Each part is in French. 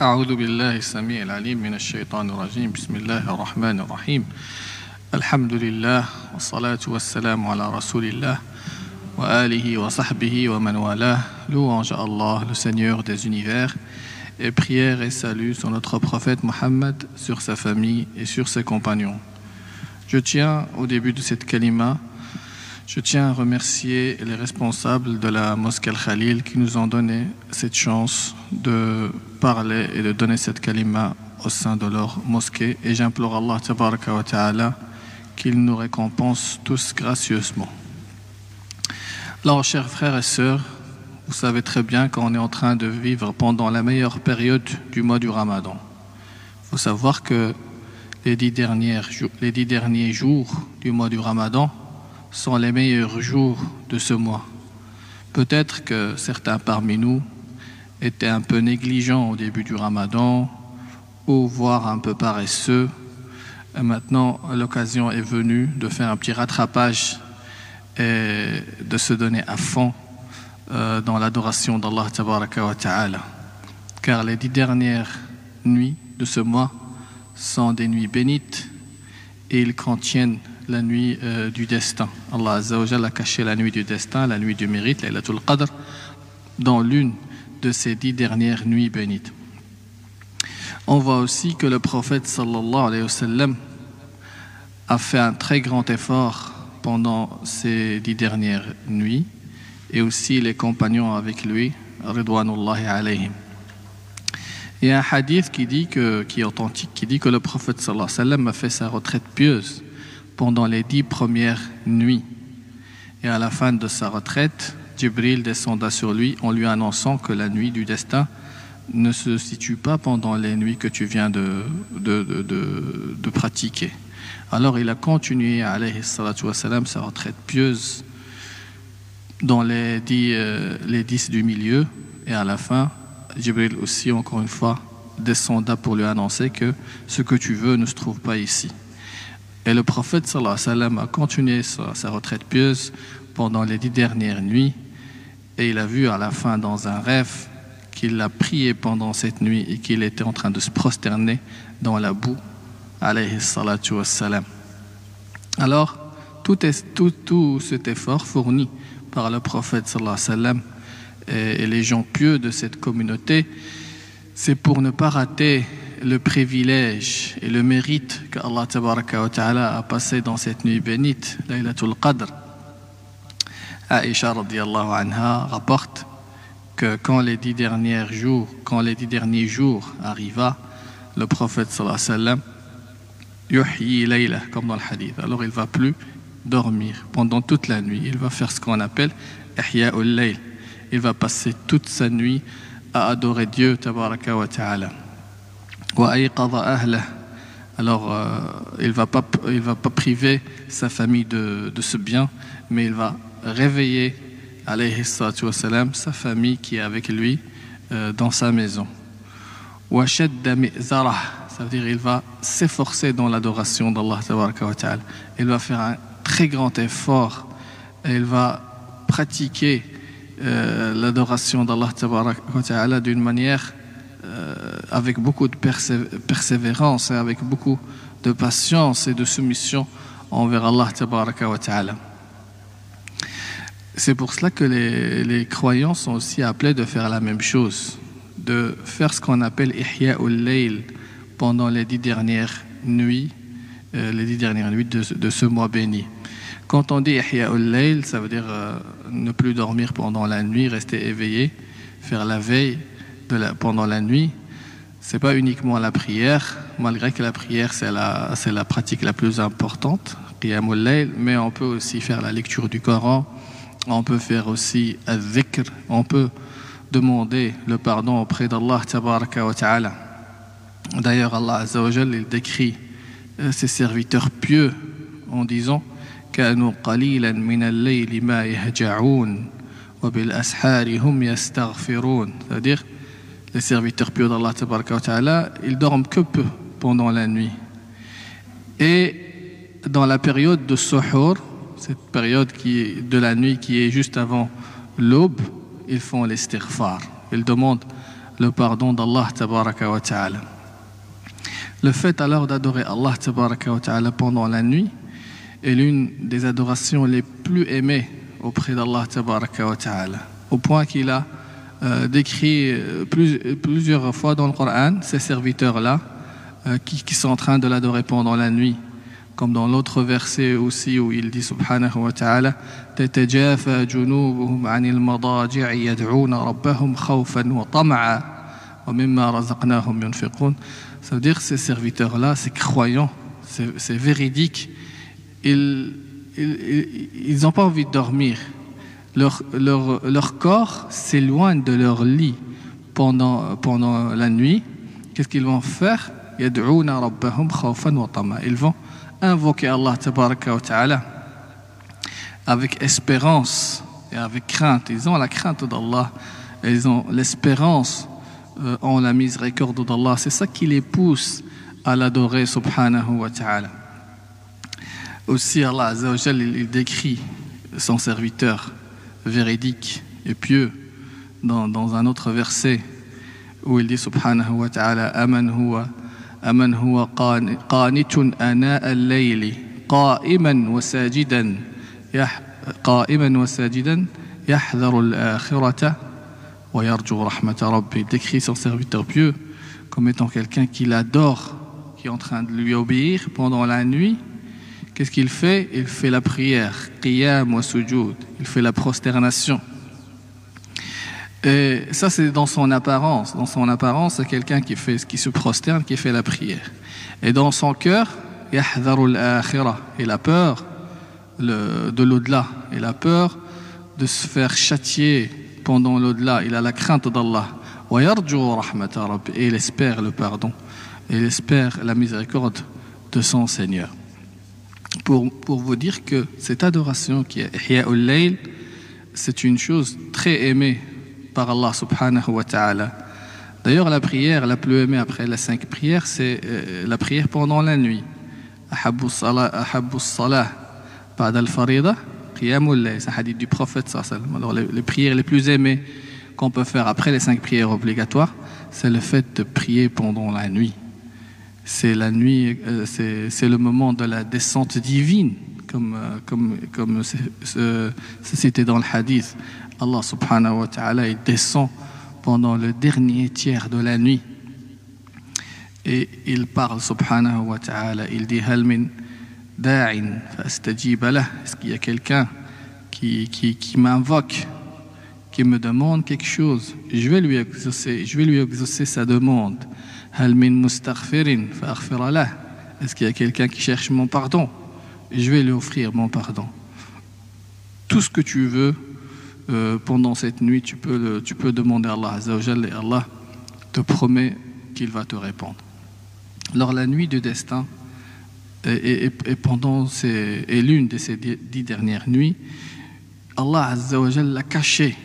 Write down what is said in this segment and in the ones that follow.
أعوذ بالله السميع العليم من الشيطان الرجيم بسم الله الرحمن الرحيم الحمد لله والصلاة والسلام على رسول الله وآله وصحبه ومن والاه Louange à Allah, le Seigneur des univers et prière et salut sur notre prophète Mohammed, sur sa famille et sur ses compagnons. Je tiens au début de cette kalima Je tiens à remercier les responsables de la mosquée Al-Khalil qui nous ont donné cette chance de parler et de donner cette kalima au sein de leur mosquée. Et j'implore Allah ta'ala qu'il nous récompense tous gracieusement. Alors, chers frères et sœurs, vous savez très bien qu'on est en train de vivre pendant la meilleure période du mois du Ramadan. Il faut savoir que les dix derniers jours du mois du Ramadan sont les meilleurs jours de ce mois. Peut-être que certains parmi nous étaient un peu négligents au début du ramadan ou voire un peu paresseux. Et maintenant, l'occasion est venue de faire un petit rattrapage et de se donner à fond euh, dans l'adoration d'Allah Ta'ala. Car les dix dernières nuits de ce mois sont des nuits bénites et ils contiennent la nuit euh, du destin. Allah Azzawajal a caché la nuit du destin, la nuit du mérite, Laylatul Qadr, dans l'une de ces dix dernières nuits bénites. On voit aussi que le prophète sallallahu alayhi wa sallam a fait un très grand effort pendant ces dix dernières nuits et aussi les compagnons avec lui, ridwanullahi alayhim. Il y a un hadith qui dit que, qui est authentique, qui dit que le prophète sallallahu alayhi wa sallam a fait sa retraite pieuse pendant les dix premières nuits. Et à la fin de sa retraite, Jibril descenda sur lui en lui annonçant que la nuit du destin ne se situe pas pendant les nuits que tu viens de, pratiquer. Alors il a continué alayhi wassalam, sa retraite pieuse dans les dix, euh, du milieu et à la fin, Jibril aussi, encore une fois, descenda pour lui annoncer que ce que tu veux ne se trouve pas ici. Et le prophète a continué sa, retraite pieuse pendant les dix dernières nuits et il a vu à la fin dans un rêve qu'il a prié pendant cette nuit et qu'il était en train de se prosterner dans la boue. Alors, tout, tout, tout, cet effort fourni par le prophète et les gens pieux de cette communauté, c'est pour ne pas rater le privilège et le mérite que Allah a passé dans cette nuit bénite, Laylatul Qadr. Aisha anha rapporte que quand les dix derniers jours, quand les dix derniers jours arriva, le prophète sallallahu comme dans le hadith. Alors il va plus dormir pendant toute la nuit. Il va faire ce qu'on appelle ihya'ul layl. Il va passer toute sa nuit à adorer Dieu ta'ala. Alors, euh, il ne va, pas, va pas priver sa famille de, de ce bien, mais il va réveiller wassalam, sa famille qui est avec lui euh, dans sa maison. Ça veut dire il va s'efforcer dans l'adoration d'Allah. Il va faire un très grand effort et il va pratiquer euh, l'adoration d'Allah d'une manière avec beaucoup de persévérance et avec beaucoup de patience et de soumission envers Allah ta'ala. C'est pour cela que les, croyants sont aussi appelés de faire la même chose, de faire ce qu'on appelle ihya ul-layl pendant les dix dernières nuits, euh, les dix dernières nuits de, ce mois béni. Quand on dit ihya ul-layl, ça veut dire euh, ne plus dormir pendant la nuit, rester éveillé, faire la veille pendant la nuit, c'est pas uniquement la prière, malgré que la prière c'est la, c'est la pratique la plus importante, mais on peut aussi faire la lecture du Coran, on peut faire aussi al-dhikr, on peut demander le pardon auprès d'Allah wa ta'ala. D'ailleurs, Allah Azza wa il décrit euh, ses serviteurs pieux en disant كانوا قليلا من الليل ما يهجعون وبالأسحار هم يستغفرون c'est-à-dire les serviteurs pieux d'Allah ils dorment que peu pendant la nuit. Et dans la période de Suhur, cette période qui est de la nuit qui est juste avant l'aube, ils font l'istighfar. Ils demandent le pardon d'Allah. Le fait alors d'adorer Allah pendant la nuit est l'une des adorations les plus aimées auprès d'Allah au point qu'il a euh, décrit euh, plusieurs fois dans le Coran ces serviteurs-là euh, qui, sont en train de l'adorer pendant la nuit. Comme dans l'autre verset aussi où il dit subhanahu wa ta'ala تتجافى جنوبهم عن المضاجع يدعون ربهم خوفا وطمعا ومما رزقناهم ينفقون Ça veut dire ces serviteurs-là, ces croyants, c'est véridique, ils n'ont pas envie de dormir. Leur, leur, leur corps s'éloigne de leur lit pendant, pendant la nuit. Qu'est-ce qu'ils vont faire? Ils vont invoquer Allah avec espérance et avec crainte. Ils ont la crainte d'Allah ils ont l'espérance euh, en la miséricorde d'Allah. C'est ça qui les pousse à l'adorer subhanahu wa ta'ala. Aussi Allah il décrit son serviteur véridique et pieux dans, dans un autre verset où il dit subhanahu wa ta'ala aman huwa aman huwa qanitun ana al-layli qa'iman wa sajidan qa'iman wa sajidan yahdharu al-akhirata wa yarju rahmata rabbi. Décrit son serviteur pieux comme étant quelqu'un qui l'adore qui est en train de lui obéir pendant la nuit Qu'est-ce qu'il fait? Il fait la prière, qiyam wa. Il fait la prosternation. Et ça, c'est dans son apparence. Dans son apparence, c'est quelqu'un qui, fait, qui se prosterne, qui fait la prière. Et dans son cœur, yahdharul akhirah. Il a peur de l'au-delà. Il a peur de se faire châtier pendant l'au-delà. Il a la crainte d'Allah. Et il espère le pardon. Il espère la miséricorde de son Seigneur pour, pour vous dire que cette adoration qui est Ihya'ul Layl, c'est une chose très aimée par Allah subhanahu wa ta'ala. D'ailleurs, la prière la plus aimée après les cinq prières, c'est euh, la prière pendant la nuit. Ahabbu salah, ba'd al-farida, qiyamul layl. C'est un hadith du prophète sallallahu Alors, les, prières les plus aimées qu'on peut faire après les cinq prières obligatoires, c'est le fait de prier pendant la nuit c'est la nuit euh, c'est le moment de la descente divine comme euh, comme comme dans le hadith. Allah subhanahu wa ta'ala descend pendant le dernier tiers de la nuit. Et il parle subhanahu wa ta'ala il dit hal min est-ce qu'il y a quelqu'un qui, qui, qui m'invoque, qui me demande quelque chose? Je vais lui exaucer, je vais lui exaucer sa demande. Est-ce qu'il y a quelqu'un qui cherche mon pardon? Je vais lui offrir mon pardon. Tout ce que tu veux euh, pendant cette nuit, tu peux, demander à Allah et Allah te promet qu'il va te répondre. Alors la nuit du destin, et, pendant l'une de ces dix dernières nuits, Allah Azza l'a caché.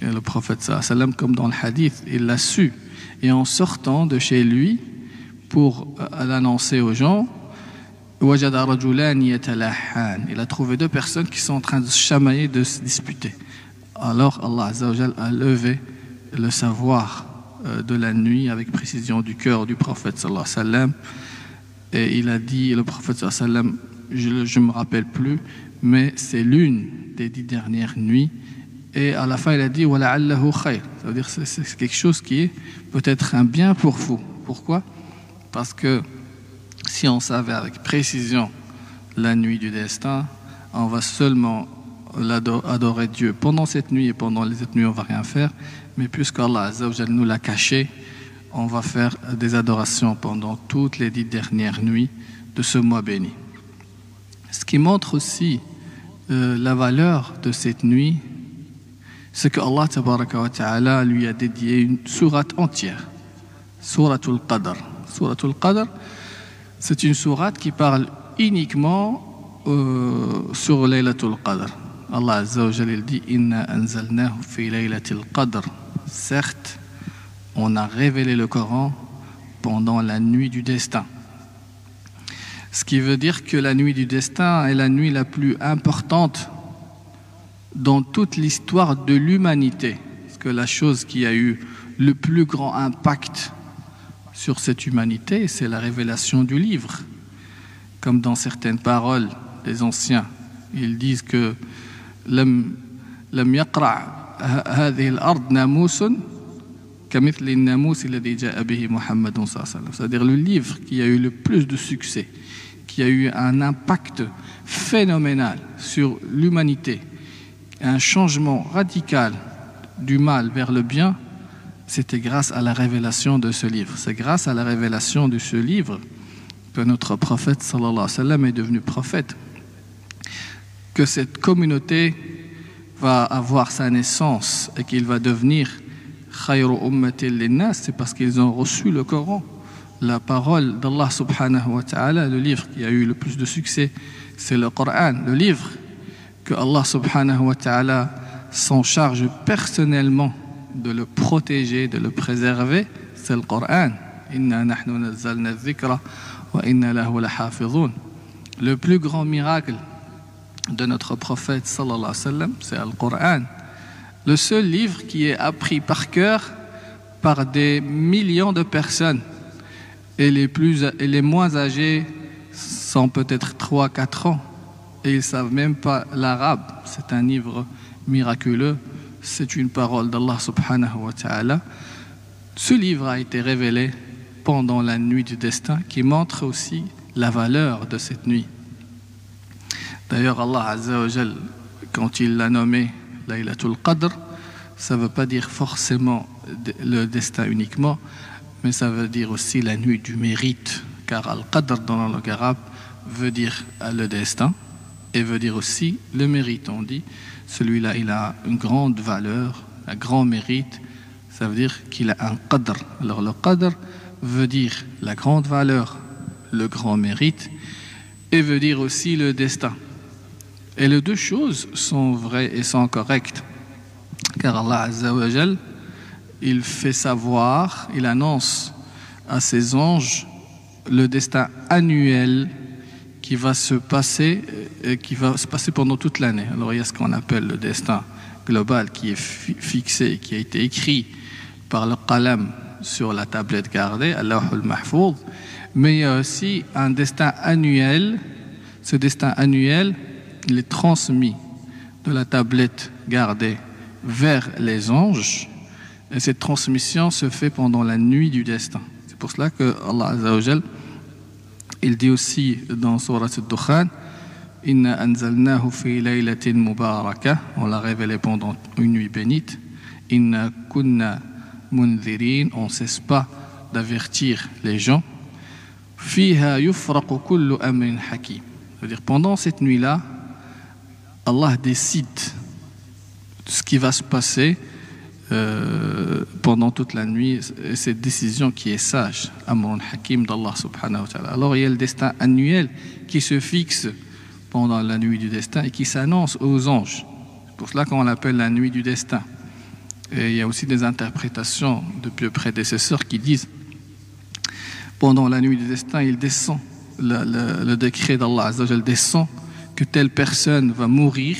Le prophète comme dans le hadith, il l'a su. Et en sortant de chez lui pour euh, l'annoncer aux gens, il a trouvé deux personnes qui sont en train de se chamailler, de se disputer. Alors Allah Azza a levé le savoir euh, de la nuit avec précision du cœur du prophète sallallahu alayhi wa et il a dit, le prophète sallam, je ne me rappelle plus, mais c'est l'une des dix dernières nuits. Et à la fin, il a dit, khayr. Ça veut dire que c'est quelque chose qui est peut-être un bien pour vous. Pourquoi? Parce que si on savait avec précision la nuit du destin, on va seulement adorer Dieu pendant cette nuit et pendant les autres nuits, on va rien faire. Mais puisqu'Allah nous l'a caché, on va faire des adorations pendant toutes les dix dernières nuits de ce mois béni. Ce qui montre aussi euh, la valeur de cette nuit, c'est que Allah lui a dédié une sourate entière, Suratul Qadr. Suratul Qadr, c'est une sourate qui parle uniquement euh, sur Laylatul Qadr. Allah Azza wa dit Inna anzalnahu fi Laylatul Qadr. Certes, on a révélé le Coran pendant la nuit du destin. Ce qui veut dire que la nuit du destin est la nuit la plus importante dans toute l'histoire de l'humanité. Parce que la chose qui a eu le plus grand impact sur cette humanité, c'est la révélation du livre. Comme dans certaines paroles des anciens, ils disent que لم لم يقرع هذه الأرض ناموس كمثل الناموس الذي جاء به محمد صلى الله عليه وسلم c'est-à-dire le livre qui a eu le plus de succès qui a eu un impact phénoménal sur l'humanité un changement radical du mal vers le bien c'était grâce à la révélation de ce livre. C'est grâce à la révélation de ce livre que notre prophète est devenu prophète que cette communauté va avoir sa naissance et qu'il va devenir c'est parce qu'ils ont reçu le Coran la parole d'Allah subhanahu wa ta'ala le livre qui a eu le plus de succès c'est le Coran le livre que Allah subhanahu wa ta'ala s'en charge personnellement de le protéger de le préserver c'est le Coran le plus grand miracle de notre prophète c'est le Coran. Le seul livre qui est appris par cœur par des millions de personnes. Et les, plus, et les moins âgés sont peut-être 3-4 ans. Et ils ne savent même pas l'arabe. C'est un livre miraculeux. C'est une parole d'Allah subhanahu wa ta'ala. Ce livre a été révélé pendant la nuit du destin qui montre aussi la valeur de cette nuit. D'ailleurs, Allah Azzawajal, quand il l'a nommé Laylatul Qadr, ça ne veut pas dire forcément le destin uniquement, mais ça veut dire aussi la nuit du mérite, car Al-Qadr dans langue arabe veut dire le destin et veut dire aussi le mérite. On dit celui-là, il a une grande valeur, un grand mérite, ça veut dire qu'il a un Qadr. Alors le Qadr veut dire la grande valeur, le grand mérite, et veut dire aussi le destin. Et les deux choses sont vraies et sont correctes. Car Allah Azzawajal, il fait savoir, il annonce à ses anges le destin annuel qui va se passer et qui va se passer pendant toute l'année. Alors il y a ce qu'on appelle le destin global qui est fixé, qui a été écrit par le qalam sur la tablette gardée, Allah al-Mahfouz, mais il y a aussi un destin annuel. Ce destin annuel il est transmis de la tablette gardée vers les anges et cette transmission se fait pendant la nuit du destin c'est pour cela que Allah Azzawajal il dit aussi dans Surat al-Dukhan Inna anzalnahu fi laylatin mubarakah on l'a révélé pendant une nuit bénite. Inna kunna munzirin. On ne cesse pas d'avertir les gens. Fiha yufraqu kullu amrin hakim. C'est-à-dire pendant cette nuit-là Allah décide ce qui va se passer euh, pendant toute la nuit et cette décision qui est sage Amrun Hakim d'Allah subhanahu wa ta'ala. Alors il y a le destin annuel qui se fixe pendant la nuit du destin et qui s'annonce aux anges. C'est pour cela qu'on l'appelle la nuit du destin. Et il y a aussi des interprétations depuis prédécesseurs qui disent pendant la nuit du destin il descend le, le, le décret d'Allah descend que telle personne va mourir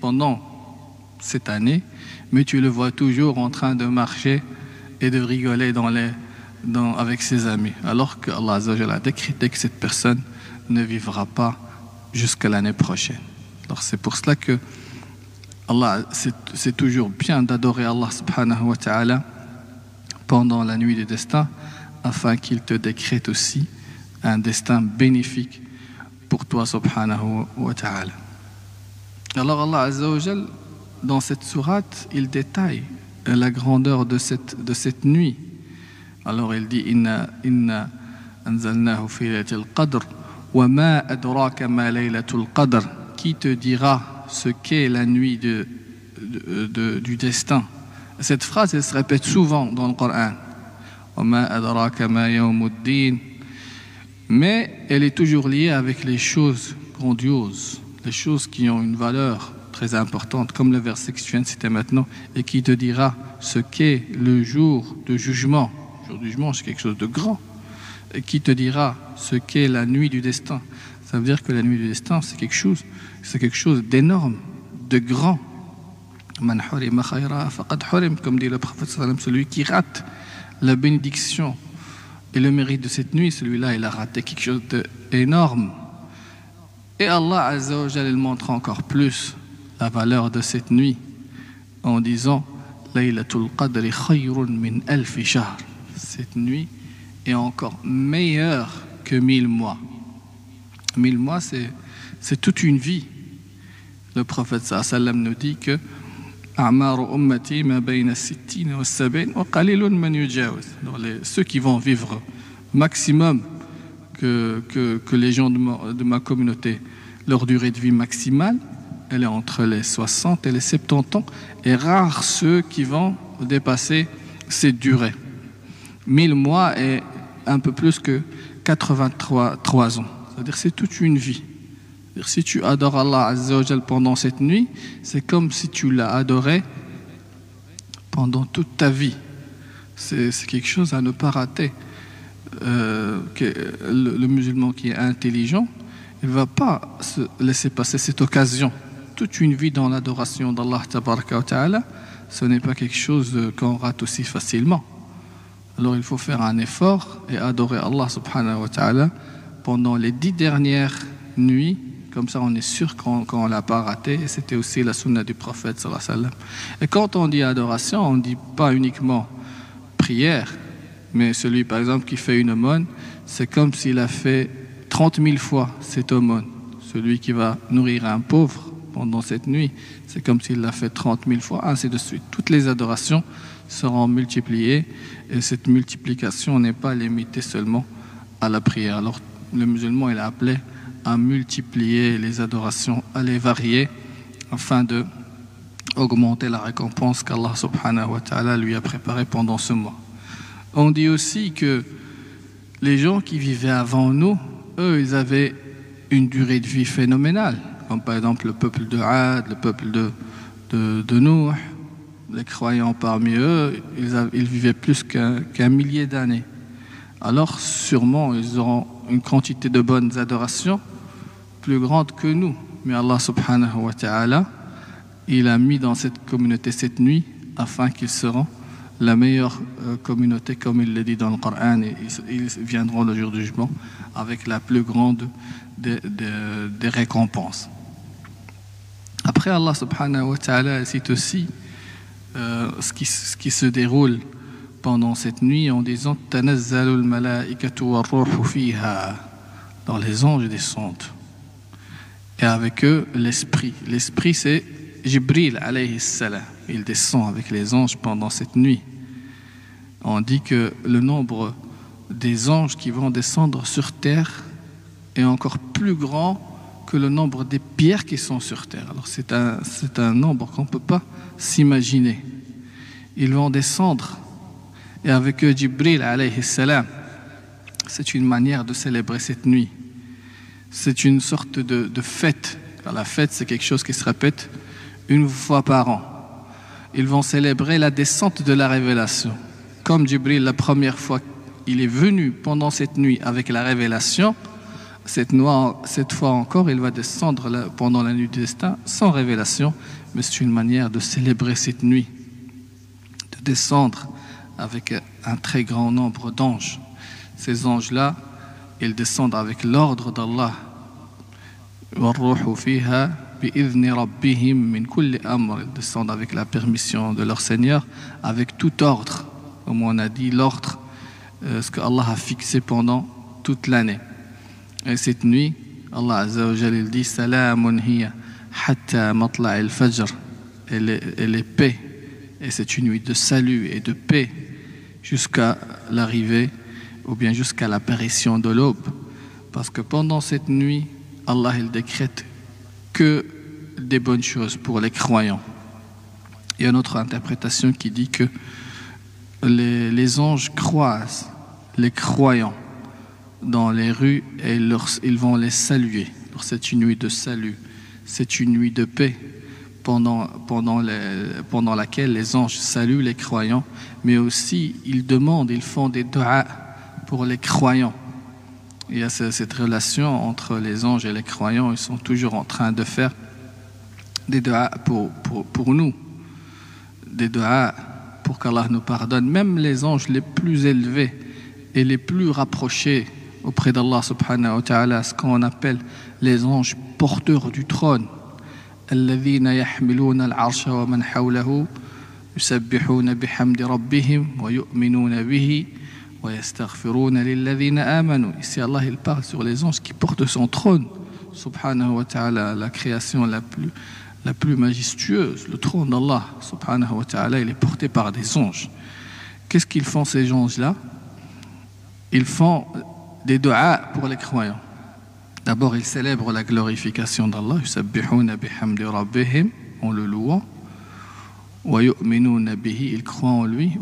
pendant cette année, mais tu le vois toujours en train de marcher et de rigoler avec ses amis, alors que Allah a décrété que cette personne ne vivra pas jusqu'à l'année prochaine. Alors c'est pour cela que Allah, c'est toujours bien d'adorer Allah subhanahu wa ta'ala pendant la nuit du destin, afin qu'il te décrète aussi un destin bénéfique pour toi subhanahu wa ta'ala. Alors Allah Azza wa dans cette sourate, il détaille la grandeur de cette, nuit. Alors il dit Inna, inna anzalnahu qadr wa ma adraka ma qadr qui te dira ce qu'est la nuit du destin? Cette phrase elle se répète souvent dans le Coran. Mais elle est toujours liée avec les choses grandioses, les choses qui ont une valeur très importante, comme le verset que tu viens de citer maintenant, et qui te dira ce qu'est le jour de jugement. Le jour du jugement, c'est quelque chose de grand, et qui te dira ce qu'est la nuit du destin. Ça veut dire que la nuit du destin, c'est quelque chose, c'est quelque chose d'énorme, de grand. Comme dit le prophète, celui qui rate la bénédiction et le mérite de cette nuit, celui-là, il a raté quelque chose d'énorme. Et Allah Azzawajal, il montre encore plus la valeur de cette nuit en disant Laylatul khayrun min shahr. Cette nuit est encore meilleure que mille mois. Mille mois, c'est toute une vie. Le prophète nous dit que ceux qui vont vivre maximum que, les gens de de ma, communauté, leur durée de vie maximale, elle est entre les 60 et les 70 ans, et rares ceux qui vont dépasser cette durée. 1000 mois et un peu plus que 83 3 ans. C'est-à-dire c'est toute une vie. Si tu adores Allah Azzawajal pendant cette nuit, c'est comme si tu l'as adoré pendant toute ta vie. C'est quelque chose à ne pas rater. Euh, le, musulman qui est intelligent, ne va pas se laisser passer cette occasion. Toute une vie dans l'adoration d'Allah, ce n'est pas quelque chose qu'on rate aussi facilement. Alors il faut faire un effort et adorer Allah subhanahu wa ta'ala pendant les dix dernières nuits comme ça, on est sûr qu'on ne l'a pas raté. Et c'était aussi la sunna du prophète. Et quand on dit adoration, on ne dit pas uniquement prière, mais celui, par exemple, qui fait une aumône, c'est comme s'il a fait 30 000 fois cette aumône. Celui qui va nourrir un pauvre pendant cette nuit, c'est comme s'il l'a fait 30 000 fois, ainsi de suite. Toutes les adorations seront multipliées et cette multiplication n'est pas limitée seulement à la prière. Alors, le musulman, a appelé à multiplier les adorations, à les varier, afin de augmenter la récompense qu'Allah subhanahu wa ta'ala lui a préparée pendant ce mois. On dit aussi que les gens qui vivaient avant nous, eux, ils avaient une durée de vie phénoménale, comme par exemple le peuple de Had, le peuple de, de, les croyants parmi eux, ils, ils vivaient plus qu'un qu millier d'années. Alors sûrement, ils auront une quantité de bonnes adorations plus grande que nous. Mais Allah subhanahu wa ta'ala, il a mis dans cette communauté cette nuit afin qu'ils seront la meilleure euh, communauté, comme il le dit dans le Coran, et ils viendront le jour du jugement avec la plus grande des, des récompenses. Après, Allah subhanahu wa ta'ala cite aussi euh, ce, qui, se déroule pendant cette nuit en disant Dans les anges descendent et avec eux l'esprit. L'esprit, c'est Jibril alayhi salam. Il descend avec les anges pendant cette nuit. On dit que le nombre des anges qui vont descendre sur terre est encore plus grand que le nombre des pierres qui sont sur terre. Alors c'est un, c'est un nombre qu'on ne peut pas s'imaginer. Ils vont descendre et avec eux Jibril alayhi salam. C'est une manière de célébrer cette nuit c'est une sorte de, de fête. La fête, c'est quelque chose qui se répète une fois par an. Ils vont célébrer la descente de la révélation. Comme Jibril, la première fois, il est venu pendant cette nuit avec la révélation, cette, cette fois encore, il va descendre pendant la nuit du destin sans révélation, mais c'est une manière de célébrer cette nuit, de descendre avec un très grand nombre d'anges. Ces anges-là, ils descendent avec l'ordre d'Allah. Ils descendent avec la permission de leur Seigneur avec tout ordre. Comme on a dit l'ordre euh, ce que Allah a fixé pendant toute l'année et cette nuit Allah Azza dit salamun hiya hatta matla' elle est, elle est paix et c'est une nuit de salut et de paix jusqu'à l'arrivée ou bien jusqu'à l'apparition de l'aube. Parce que pendant cette nuit, Allah il décrète que des bonnes choses pour les croyants. Il y a une autre interprétation qui dit que les anges croisent les croyants dans les rues et ils vont les saluer. C'est une nuit de salut, c'est une nuit de paix pendant, laquelle les anges saluent les croyants, mais aussi ils demandent, ils font des doigts pour les croyants. Il y a cette relation entre les anges et les croyants. Ils sont toujours en train de faire des doigts pour, pour, pour nous. des doigts pour qu'Allah nous pardonne. Même les anges les plus élevés et les plus rapprochés auprès d'Allah subhanahu wa ta'ala, ce qu'on appelle les anges porteurs du trône. الذين يحملون العرش ومن حوله يسبحون بحمد ربهم ويؤمنون به ويستغفرون للذين آمنوا Ici Allah il parle sur les anges qui portent son trône subhanahu wa ta'ala la création la plus la plus majestueuse, le trône d'Allah, subhanahu wa ta'ala, il est porté par des anges. Qu'est-ce qu'ils font ces anges-là Ils font des doigts pour les croyants. D'abord, ils célèbrent la glorification d'Allah, en le louant, ils croient en lui,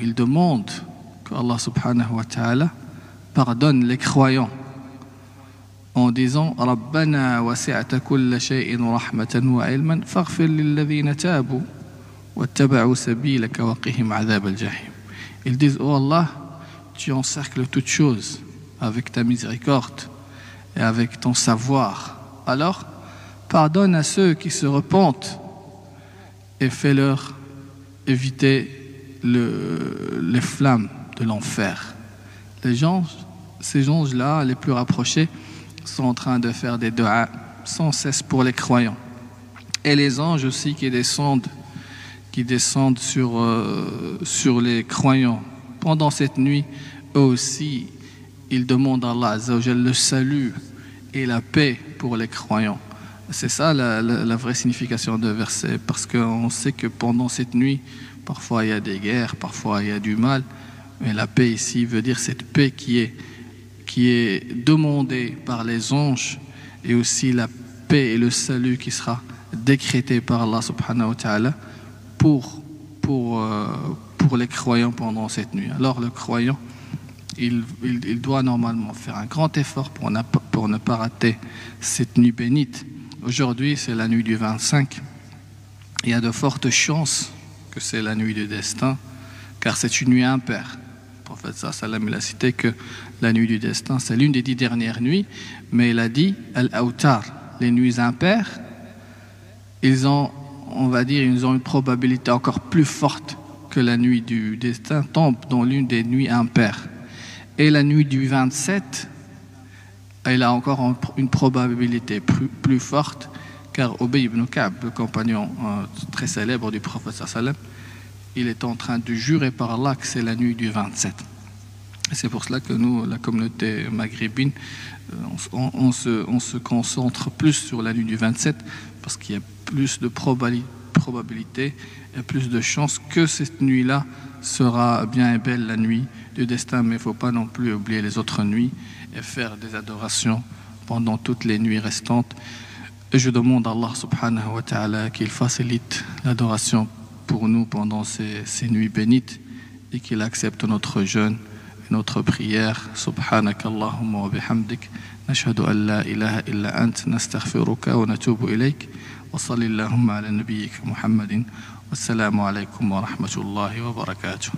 ils demandent que Allah subhanahu wa ta'ala pardonne les croyants en disant ربنا وسعت كل شيء رحمة وعلما فاغفر للذين تابوا واتبعوا سبيلك وقهم عذاب الجحيم Ils disent Oh Allah, tu encercles toutes choses avec ta miséricorde et avec ton savoir. Alors, pardonne à ceux qui se repentent et fais-leur éviter le, les flammes de l'enfer. Les gens, ces gens-là, les plus rapprochés, sont en train de faire des doigts sans cesse pour les croyants. Et les anges aussi qui descendent, qui descendent sur, euh, sur les croyants. Pendant cette nuit, eux aussi, ils demandent à Allah le salut et la paix pour les croyants. C'est ça la, vraie signification de verset, parce qu'on sait que pendant cette nuit, parfois il y a des guerres, parfois il y a du mal, mais la paix ici veut dire cette paix qui est qui est demandé par les anges et aussi la paix et le salut qui sera décrété par Allah subhanahu wa ta'ala pour, pour, euh, pour les croyants pendant cette nuit. Alors le croyant, il, il, doit normalement faire un grand effort pour ne, pour ne pas rater cette nuit bénite. Aujourd'hui, c'est la nuit du 25. Il y a de fortes chances que c'est la nuit du destin, car c'est une nuit impaire prophète sallam, a cité que la nuit du destin, c'est l'une des dix dernières nuits, mais il a dit Al-Autar, les nuits impaires, ils ont, on va dire, ils ont une probabilité encore plus forte que la nuit du destin tombe dans l'une des nuits impaires. Et la nuit du 27, elle a encore une probabilité plus, forte, car Obey ibn Ka'b, le compagnon euh, très célèbre du prophète il est en train de jurer par Allah que c'est la nuit du 27. C'est pour cela que nous, la communauté maghrébine, euh, on, se, on, se, concentre plus sur la nuit du 27 parce qu'il y a plus de probabilité et plus de chances que cette nuit-là sera bien et belle la nuit du destin. Mais il ne faut pas non plus oublier les autres nuits et faire des adorations pendant toutes les nuits restantes. Et je demande à Allah subhanahu wa ta'ala qu'il facilite l'adoration pour nous pendant ces, ces nuits bénites et qu'il accepte notre jeûne notre prière. سبحانك اللهم وبحمدك نشهد أن لا إله إلا أنت نستغفرك ونتوب إليك وصل اللهم على نبيك محمد والسلام عليكم ورحمة الله وبركاته